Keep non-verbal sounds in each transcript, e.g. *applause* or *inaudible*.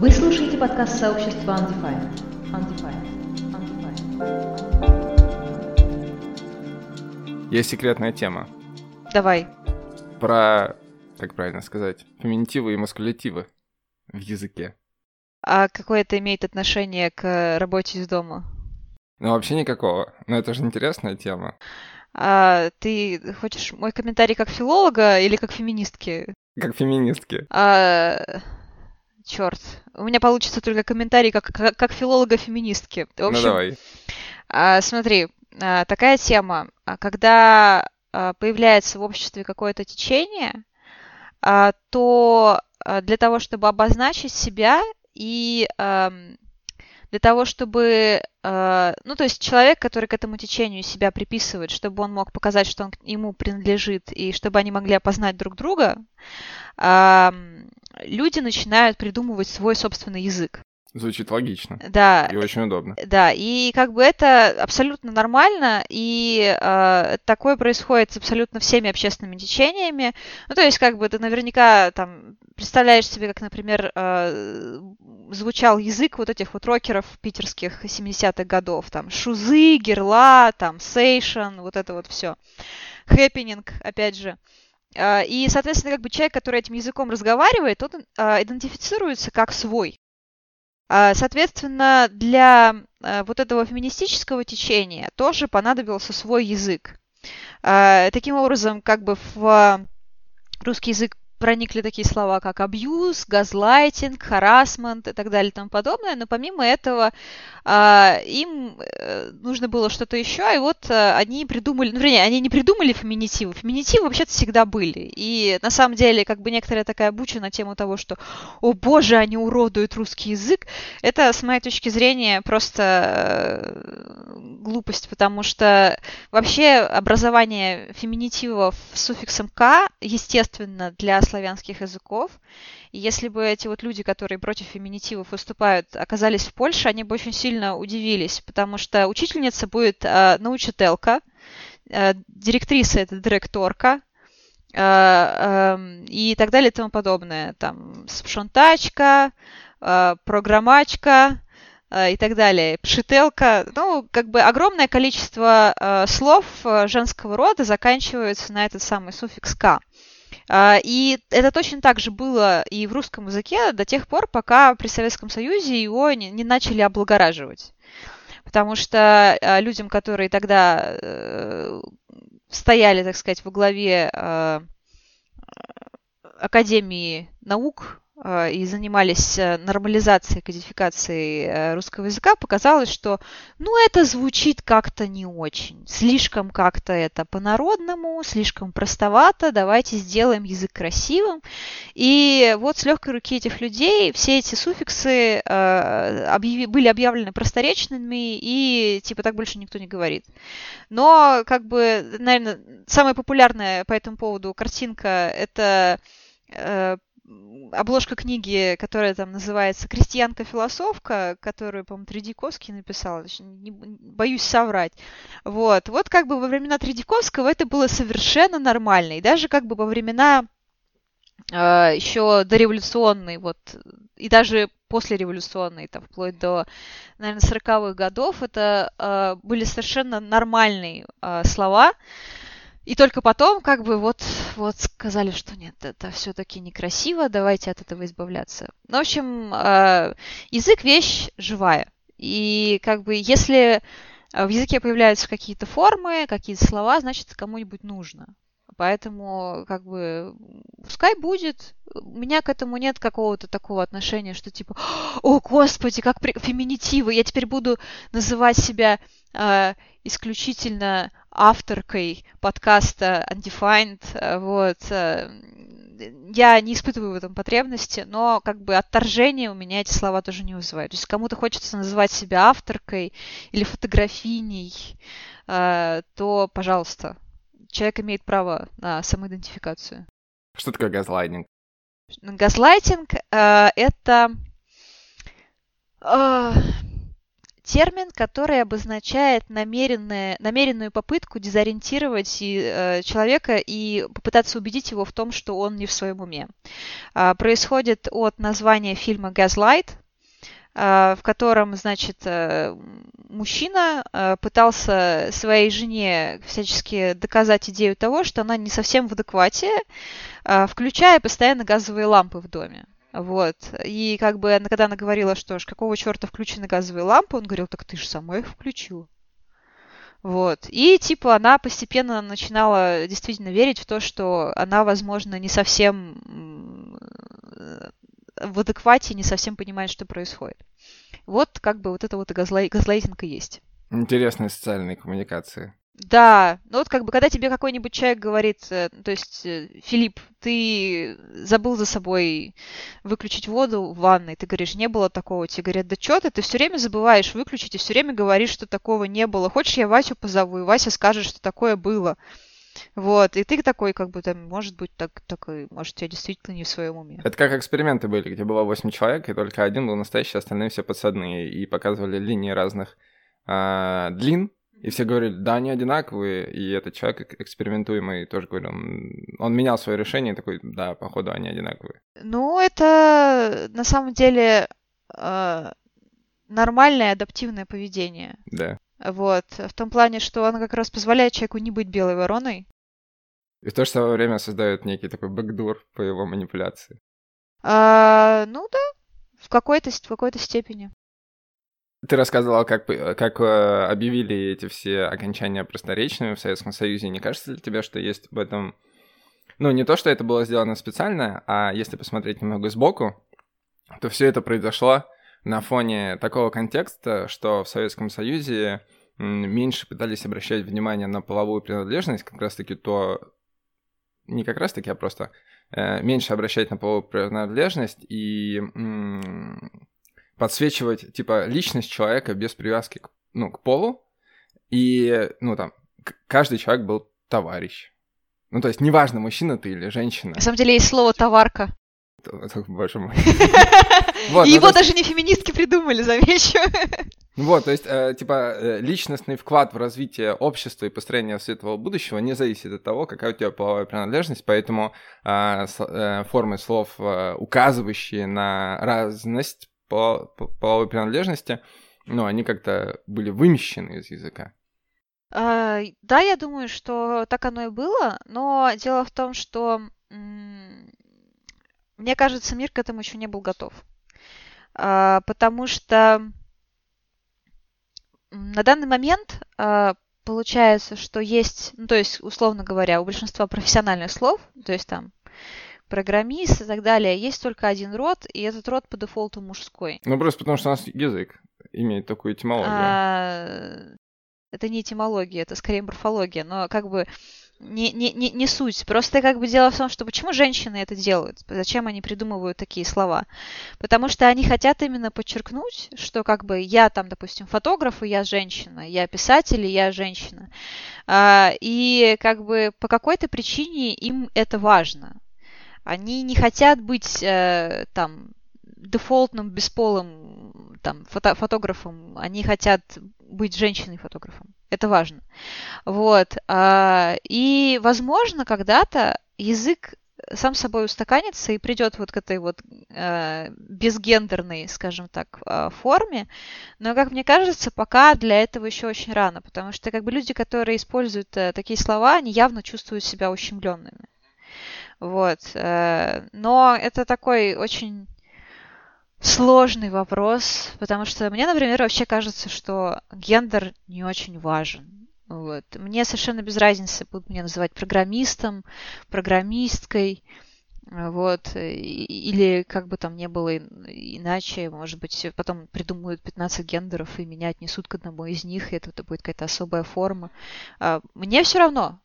Вы слушаете подкаст сообщества Undefined. Undefined. Undefined. Есть секретная тема. Давай. Про, как правильно сказать, феминитивы и маскулятивы в языке. А какое это имеет отношение к работе из дома? Ну, вообще никакого. Но это же интересная тема. А, ты хочешь мой комментарий как филолога или как феминистки? Как феминистки. А, черт. У меня получится только комментарий как, как, как филолога-феминистки. В Ну, общем, давай. а, смотри, а, такая тема. А, Когда а, появляется в обществе какое-то течение, а, то а, для того, чтобы обозначить себя и ам, для того, чтобы, а, ну, то есть человек, который к этому течению себя приписывает, чтобы он мог показать, что он ему принадлежит, и чтобы они могли опознать друг друга, ам, люди начинают придумывать свой собственный язык. Звучит логично. Да, И очень удобно. да, и как бы это абсолютно нормально, и э, такое происходит с абсолютно всеми общественными течениями. Ну, то есть, как бы ты наверняка там представляешь себе, как, например, э, звучал язык вот этих вот рокеров питерских 70-х годов, там, шузы, герла, там, сейшен, вот это вот все. Хэппининг, опять же. Э, И, соответственно, как бы человек, который этим языком разговаривает, он э, идентифицируется как свой. А, Соответственно, для вот этого феминистического течения тоже понадобился свой язык. А, Таким образом, как бы в русский язык проникли такие слова, как абьюз, газлайтинг, харасмент и так далее и тому подобное, но помимо этого а, им э, нужно было что-то еще, и вот э, они придумали, ну, вернее, они не придумали феминитивы, феминитивы вообще-то всегда были, и на самом деле, как бы некоторая такая буча на тему того, что, о боже, они уродуют русский язык, это, с моей точки зрения, просто э, глупость, потому что вообще образование феминитивов с суффиксом «к» естественно для славянских языков. И если бы эти вот люди, которые против феминитивов выступают, оказались в Польше, они бы очень сильно удивились, потому что учительница будет э, научителка, э, директриса это директорка, э, эм, и так далее и тому подобное. Там спшонтачка, э, программачка, и так далее. Пшителка, ну, как бы огромное количество слов женского рода заканчиваются на этот самый суффикс «к». А, И это точно так же было и в русском языке до тех пор, пока при Советском Союзе его не, не начали облагораживать. Потому что а, людям, которые тогда э, стояли, так сказать, во главе э, Академии наук и занимались э, нормализацией, кодификацией э, русского языка, показалось, что ну это звучит как-то не очень, слишком как-то это по-народному, слишком простовато, давайте сделаем язык красивым. И вот с легкой руки этих людей все эти суффиксы э, объяви- были объявлены просторечными, и типа так больше никто не говорит. Но, как бы, наверное, самая популярная по этому поводу картинка это обложка книги, которая там называется «Крестьянка-философка», которую, по-моему, Тредяковский написал, точнее, не- боюсь соврать. Вот. Вот как бы во времена Тредяковского это было совершенно нормально. И даже как бы во времена э, еще дореволюционной, вот, и даже послереволюционной, там, вплоть до, наверное, 40-х годов, это э, были совершенно нормальные э, слова, и только потом, как бы, вот, вот сказали, что нет, это все-таки некрасиво, давайте от этого избавляться. Ну, в общем, э, язык вещь живая. И как бы, если э, в языке появляются какие-то формы, какие-то слова, значит, кому-нибудь нужно. Поэтому, как бы, пускай будет. У меня к этому нет какого-то такого отношения, что типа, о, господи, как при... феминитивы, я теперь буду называть себя исключительно авторкой подкаста Undefined, э, вот. э, Я не испытываю в этом потребности, но как бы отторжение у меня эти слова тоже не вызывают. То есть кому-то хочется называть себя авторкой или фотографиней, то, пожалуйста, человек имеет право на самоидентификацию. Что такое газлайнинг? Газлайтинг э, это термин, который обозначает намеренное, намеренную попытку дезориентировать и, э, человека и попытаться убедить его в том, что он не в своем уме. Э, происходит от названия фильма «Gaslight», э, в котором, значит, э, мужчина э, пытался своей жене всячески доказать идею того, что она не совсем в адеквате, включая постоянно газовые лампы в доме. Вот. И как бы, когда она говорила, что ж, какого черта включены газовые лампы, он говорил, так ты же сама их включила. Вот. И, типа, она постепенно начинала действительно верить в то, что она, возможно, не совсем в адеквате, не совсем понимает, что происходит. Вот как бы вот это вот и газлай... газлайтинг и есть. Интересные социальные коммуникации. Да, ну вот как бы, когда тебе какой-нибудь человек говорит, э, то есть, э, Филипп, ты забыл за собой выключить воду в ванной, ты говоришь, не было такого, тебе говорят, да что ты, ты все время забываешь выключить и все время говоришь, что такого не было. Хочешь, я Васю позову, и Вася скажет, что такое было. Вот, и ты такой, как бы, там, может быть, так, такой, может, я действительно не в своем уме. Это как эксперименты были, где было 8 человек, и только один был настоящий, остальные все подсадные, и показывали линии разных а, длин, и все говорили, да, они одинаковые, и этот человек экспериментуемый тоже говорил, он менял свое решение, такой, да, походу, они одинаковые. Ну, это на самом деле э, нормальное адаптивное поведение. Да. Вот, в том плане, что оно как раз позволяет человеку не быть белой вороной. И в то же самое время создает некий такой бэкдур по его манипуляции. А, ну да, в какой-то, в какой-то степени. Ты рассказывал, как, как э, объявили эти все окончания просторечными в Советском Союзе. Не кажется ли тебе, что есть в этом... Ну, не то, что это было сделано специально, а если посмотреть немного сбоку, то все это произошло на фоне такого контекста, что в Советском Союзе меньше пытались обращать внимание на половую принадлежность, как раз-таки то... Не как раз-таки, а просто э, меньше обращать на половую принадлежность и подсвечивать, типа, личность человека без привязки к, ну, к полу. И, ну, там, каждый человек был товарищ. Ну, то есть, неважно, мужчина ты или женщина. На самом деле есть слово «товарка». Боже мой. *laughs* Вот, и ну, его есть... даже не феминистки придумали, замечу. Вот, то есть, э, типа, э, личностный вклад в развитие общества и построение светлого будущего не зависит от того, какая у тебя половая принадлежность, поэтому э, э, формы слов, э, указывающие на разность половой принадлежности, ну, они как-то были вымещены из языка. А, да, я думаю, что так оно и было, но дело в том, что мне кажется, мир к этому еще не был готов. А, потому что на данный момент а, получается, что есть, ну, то есть, условно говоря, у большинства профессиональных слов, то есть там программист и так далее, есть только один род, и этот род по дефолту мужской. Ну, просто потому что у нас язык имеет такую этимологию. А, это не этимология, это скорее морфология, но как бы не, не, не, не суть. Просто как бы дело в том, что почему женщины это делают? Зачем они придумывают такие слова? Потому что они хотят именно подчеркнуть, что как бы я там, допустим, фотограф, и я женщина, я писатель, и я женщина. А, и как бы по какой-то причине им это важно. Они не хотят быть э, там дефолтным, бесполым там, фото фотографом, они хотят быть женщиной-фотографом. Это важно. Вот. А, и, возможно, когда-то язык сам собой устаканится и придет вот к этой вот э, безгендерной, скажем так, э, форме. Но, как мне кажется, пока для этого еще очень рано, потому что как бы люди, которые используют э, такие слова, они явно чувствуют себя ущемленными. Вот. Э, но это такой очень сложный вопрос, потому что мне, например, вообще кажется, что гендер не очень важен. Вот. Мне совершенно без разницы, будут меня называть программистом, программисткой, вот, или как бы там не было иначе, может быть, потом придумают 15 гендеров и меня отнесут к одному из них, и это, это будет какая-то особая форма. А, мне все равно.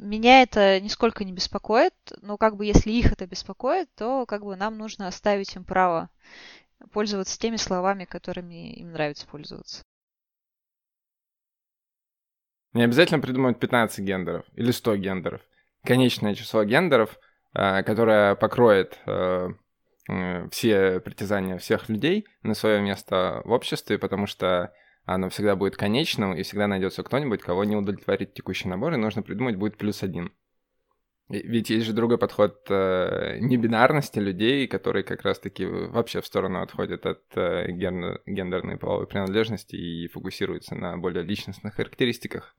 Меня это нисколько не беспокоит, но как бы если их это беспокоит, то как бы нам нужно оставить им право пользоваться теми словами, которыми им нравится пользоваться. Не обязательно придумывать 15 гендеров или 100 гендеров. Конечное число гендеров, э, которое покроет э, э, все притязания всех людей на свое место в обществе, потому что оно всегда будет конечным, и всегда найдется кто-нибудь, кого не удовлетворит текущий набор, и нужно придумать будет плюс один. Ведь есть же другой подход э, небинарности людей, которые как раз-таки вообще в сторону отходят от э, ген- гендерной половой принадлежности и фокусируются на более личностных характеристиках.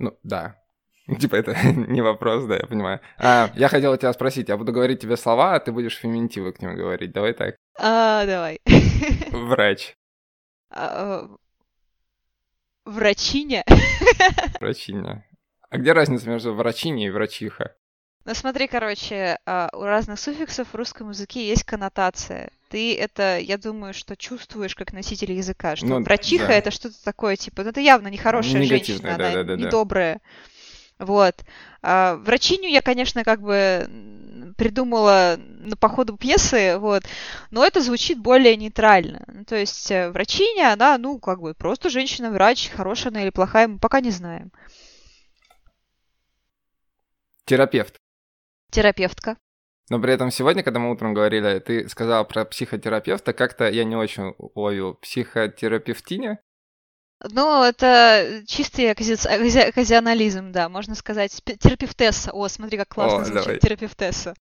Ну, да. *laughs* Типа это *laughs* не вопрос, да, я понимаю. А, я хотел тебя спросить, я буду говорить тебе слова, а ты будешь феминитивы к ним говорить. Давай так. А, давай. *laughs* Врач. А, Врачиня. Врачиня. *laughs* А где разница между врачиней и врачиха? Ну смотри, короче, а, у разных суффиксов в русском языке есть коннотация. Ты это, я думаю, что чувствуешь как носитель языка, что Ну, врачиха да. это что-то такое, типа, ну это явно нехорошая Негативное, женщина, она да-да-да-да. недобрая. Вот. А, врачиню я, конечно, как бы придумала ну, по ходу пьесы, вот, но это звучит более нейтрально. Ну, То есть э, врачиня, она, ну, как бы просто женщина-врач, хорошая она или плохая, мы пока не знаем. Терапевт. Терапевтка. Но при этом сегодня, когда мы утром говорили, ты сказал про психотерапевта, как-то я не очень уловил. Психотерапевтиня? Ну, это чистый окази- окази- оказионализм, да, можно сказать. Терапевтесса. О, смотри, как классно О, звучит. давай. Терапевтесса.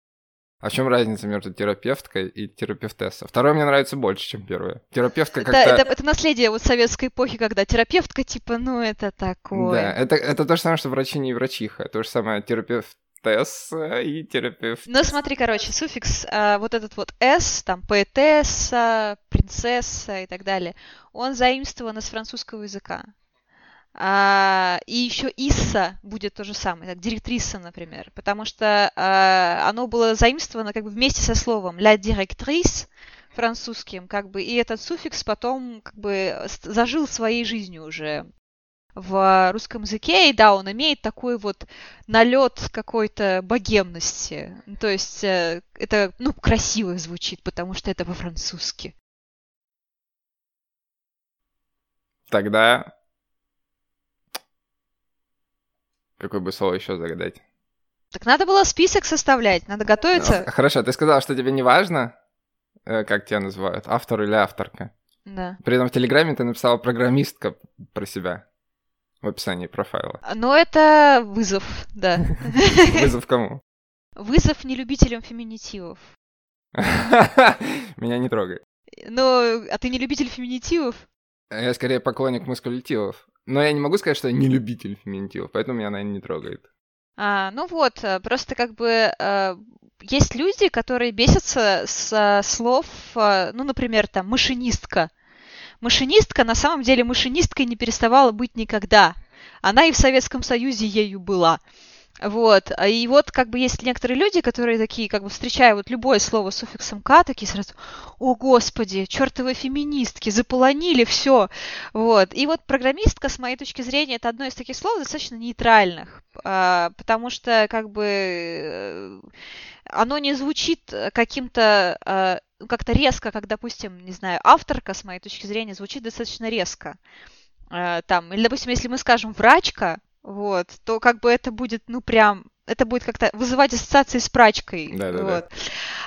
А в чем разница между терапевткой и терапевтесса? Второе мне нравится больше, чем первое. Терапевтка как-то... это, это наследие вот советской эпохи, когда терапевтка, типа, ну, это такое. Да, это, это то же самое, что врачиня и врачиха. То же самое терапевтесса и терапевт... Ну, смотри, короче, суффикс, а, вот этот вот «с», там, поэтесса, принцесса и так далее, он заимствован из французского языка. А, и еще «исса» будет то же самое, так, директриса, например, потому что а, оно было заимствовано как бы вместе со словом «la directrice», французским, как бы, и этот суффикс потом как бы зажил своей жизнью уже в русском языке, и да, он имеет такой вот налет какой-то богемности. Ну, То есть э, это, ну, красиво звучит, потому что это по-французски. Тогда... Какое бы слово еще загадать? Так надо было список составлять, надо готовиться. А, Хорошо, ты сказал, что тебе не важно, э, как тебя называют, автор или авторка. Да. При этом в Телеграме ты написала программистка про себя в описании профайла. Но это вызов, да. *laughs* Вызов кому? Вызов нелюбителям феминитивов. *laughs* Меня не трогает. Ну, а ты не любитель феминитивов? Я скорее поклонник мускулитивов. Но я не могу сказать, что я не любитель феминитивов, поэтому меня, наверное, не трогает. А, ну вот, э, просто как бы э, есть люди, которые бесятся с э, слов, э, ну, например, там, машинистка. Машинистка на самом деле машинисткой не переставала быть никогда. Она и в Советском Союзе ею была. Вот. А И вот как бы есть некоторые люди, которые такие, как бы встречая вот любое слово с суффиксом «к», такие сразу «О, Господи, чертовы феминистки, заполонили все!» Вот. И вот программистка, с моей точки зрения, это одно из таких слов достаточно нейтральных, а, потому что как бы э, оно не звучит каким-то а, ну, как-то резко, как, допустим, не знаю, авторка, с моей точки зрения, звучит достаточно резко. А, Там, или, допустим, если мы скажем врачка, вот, то как бы это будет, ну, прям, это будет как-то вызывать ассоциации с прачкой. Да-да-да. вот.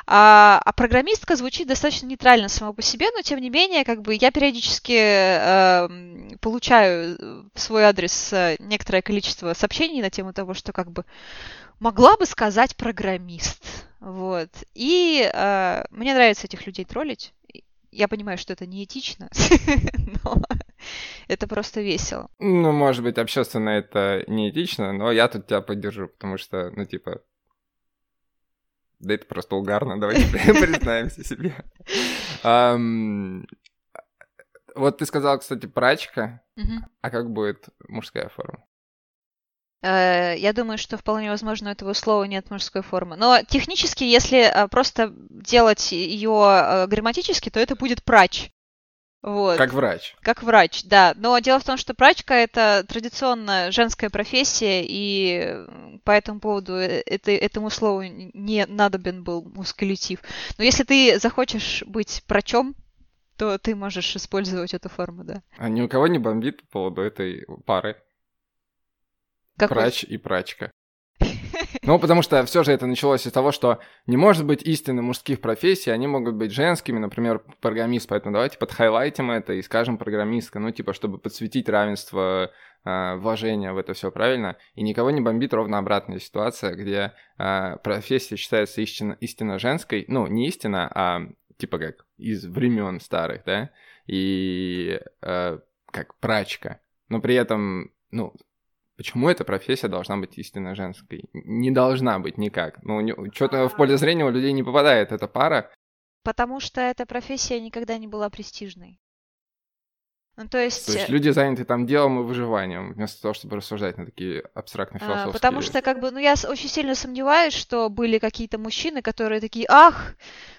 А, а программистка звучит достаточно нейтрально само по себе, но тем не менее, как бы я периодически эм, получаю э, в свой адрес э, некоторое количество сообщений на тему того, что как бы могла бы сказать программист. Вот. И э, мне нравится этих людей троллить. Я понимаю, что это неэтично, *laughs* но это просто весело. Ну, может быть, общественно это неэтично, но я тут тебя поддержу, потому что, ну, типа... Да это просто угарно, давайте *laughs* признаемся себе. Вот ты сказал, кстати, прачка, а как будет мужская форма? Э, Я думаю, что вполне возможно у этого слова нет мужской формы. Но технически, если э, просто делать ее грамматически, то это будет прач. Вот. Как врач. Как врач, да. Но дело в том, что прачка это традиционно женская профессия, и э, по этому поводу э, это, этому слову не надобен был мускулитив. Но если ты захочешь быть прачом, то ты можешь использовать эту форму, да. А ни у кого не бомбит по поводу этой пары? Какой? Прач и прачка. Ну, потому что все же это началось из того, что не может быть истинно мужских профессий, они могут быть женскими, например, программист, поэтому давайте подхайлайтим это и скажем программистка, ну, типа, чтобы подсветить равенство э, вложения в это все правильно, и никого не бомбит ровно обратная ситуация, где э, профессия считается истинно, истинно женской, ну, не истинно, а типа как из времен старых, да, и э, как прачка, но при этом, ну, почему эта профессия должна быть истинно женской? Не должна быть никак. Ну, что-то в поле зрения у людей не попадает эта пара. Потому что эта профессия никогда не была престижной. Ну, то есть... То есть люди заняты там делом и выживанием, вместо того, чтобы рассуждать на такие абстрактные философские... А, потому что, как бы, ну, я очень сильно сомневаюсь, что были какие-то мужчины, которые такие, ах,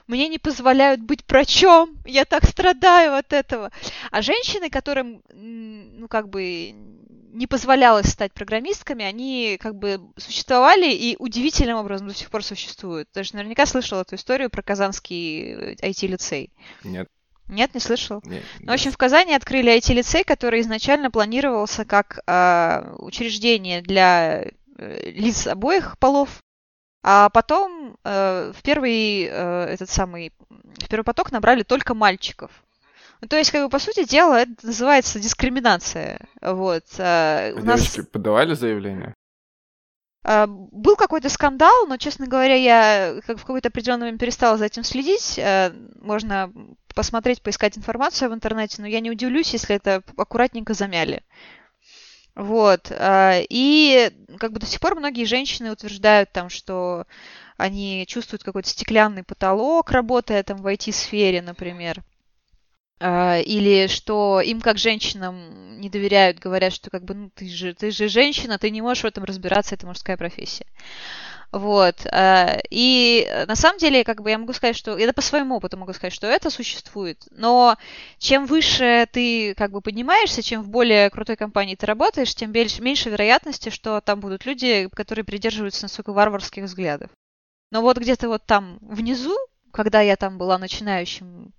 мне не позволяют быть врачом, я так страдаю от этого. А женщины, которым, ну, как бы, не позволялось стать программистками, они как бы существовали и удивительным образом до сих пор существуют. Ты же наверняка слышал эту историю про казанский IT-лицей. Э, Нет. Нет, не слышал. Нет, ну, в общем, в Казани открыли IT-лицей, который изначально планировался как э, учреждение для э, лиц обоих полов, а потом э, в первый э, этот самый в первый поток набрали только мальчиков. Ну, то есть, как бы, по сути дела, это называется дискриминация. Вот. А, у Девочки нас... подавали заявление? А, был какой-то скандал, но, честно говоря, я как в какой-то определенный момент перестала за этим следить. А, можно посмотреть, поискать информацию в интернете, но я не удивлюсь, если это аккуратненько замяли. Вот. А, и как бы до сих пор многие женщины утверждают там, что они чувствуют какой-то стеклянный потолок, работая там в IT-сфере, например. А, или что им как женщинам не доверяют, говорят, что как бы ну ты же ты же женщина, ты не можешь в этом разбираться, это мужская профессия. Вот. А, и на самом деле, как бы я могу сказать, что... Это по своему опыту могу сказать, что это существует. Но чем выше ты как бы поднимаешься, чем в более крутой компании ты работаешь, тем меньше вероятности, что там будут люди, которые придерживаются настолько варварских взглядов. Но вот где-то вот там внизу, когда я там была начинающим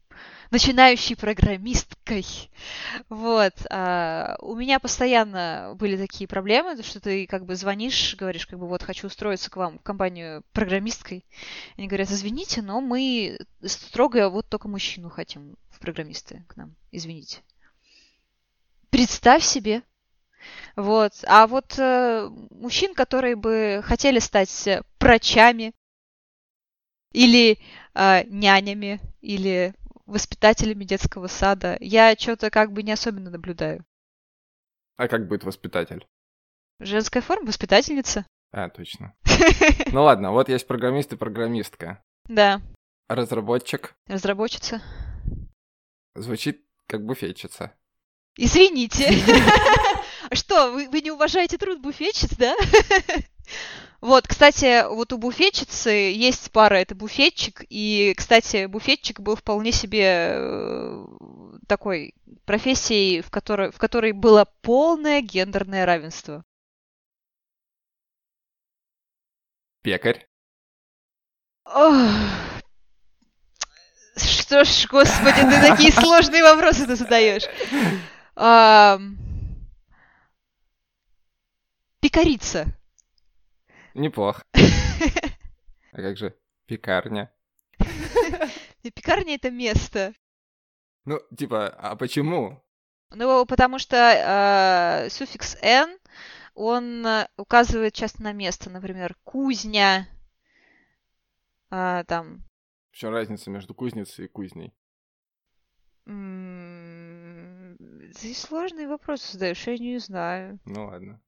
начинающей программисткой. Вот. А, у меня постоянно были такие проблемы, что ты как бы звонишь, говоришь, как бы вот хочу устроиться к вам в компанию программисткой. Они говорят, извините, но мы строго вот только мужчину хотим в программисты к нам. Извините. Представь себе. Вот. А вот э, мужчин, которые бы хотели стать врачами или э, нянями, или воспитателями детского сада. Я что-то как бы не особенно наблюдаю. А как будет воспитатель? Женская форма, воспитательница. А, точно. *laughs* Ну ладно, вот есть программист и программистка. Да. Разработчик. Разработчица. Звучит как буфетчица. Извините. *laughs* Что, вы, вы не уважаете труд буфетчиц, да? *laughs* Вот, кстати, вот у буфетчицы есть пара, это буфетчик, и, кстати, буфетчик был вполне себе э, такой профессией, в которой, в которой было полное гендерное равенство. Пекарь. Ох. Что ж, господи, ты такие сложные вопросы ты задаешь. А... Пекарица. Неплохо. *laughs* А как же пекарня? Пекарня — это место. Ну, типа, а почему? Ну, потому что э, суффикс «н», он указывает часто на место. Например, кузня, э, там... В чем разница между кузницей и кузней? Ты сложные вопросы задаешь, я не знаю. Ну ладно.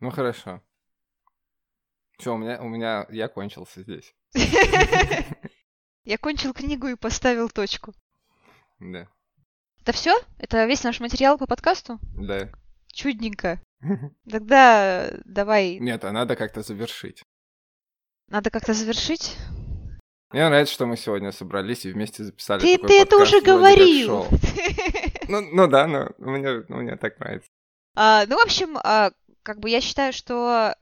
Ну хорошо. Все, у меня, у меня, я кончился здесь. *laughs* Я кончил книгу и поставил точку. Да. Это все? Это весь наш материал по подкасту? Да. Чудненько. *laughs* Тогда давай. Нет, а надо как-то завершить. Надо как-то завершить? Мне нравится, что мы сегодня собрались и вместе записали ты, такой Ты это уже говорил. *laughs* Ну, ну да, но мне, мне так нравится. А, ну, в общем, а, как бы я считаю, что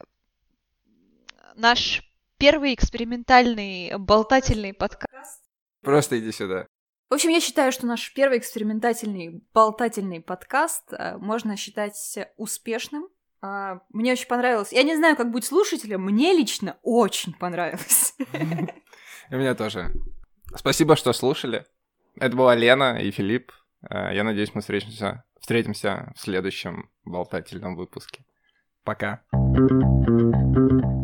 наш первый экспериментальный болтательный подкаст... Просто иди сюда. В общем, я считаю, что наш первый экспериментальный болтательный подкаст э, можно считать успешным. А, мне очень понравилось. Я не знаю, как будет слушателям, мне лично очень понравилось. И мне тоже. Спасибо, что слушали. Это была Лена и Филипп. Э, я надеюсь, мы встретимся, встретимся в следующем болтательном выпуске. Пока. thank you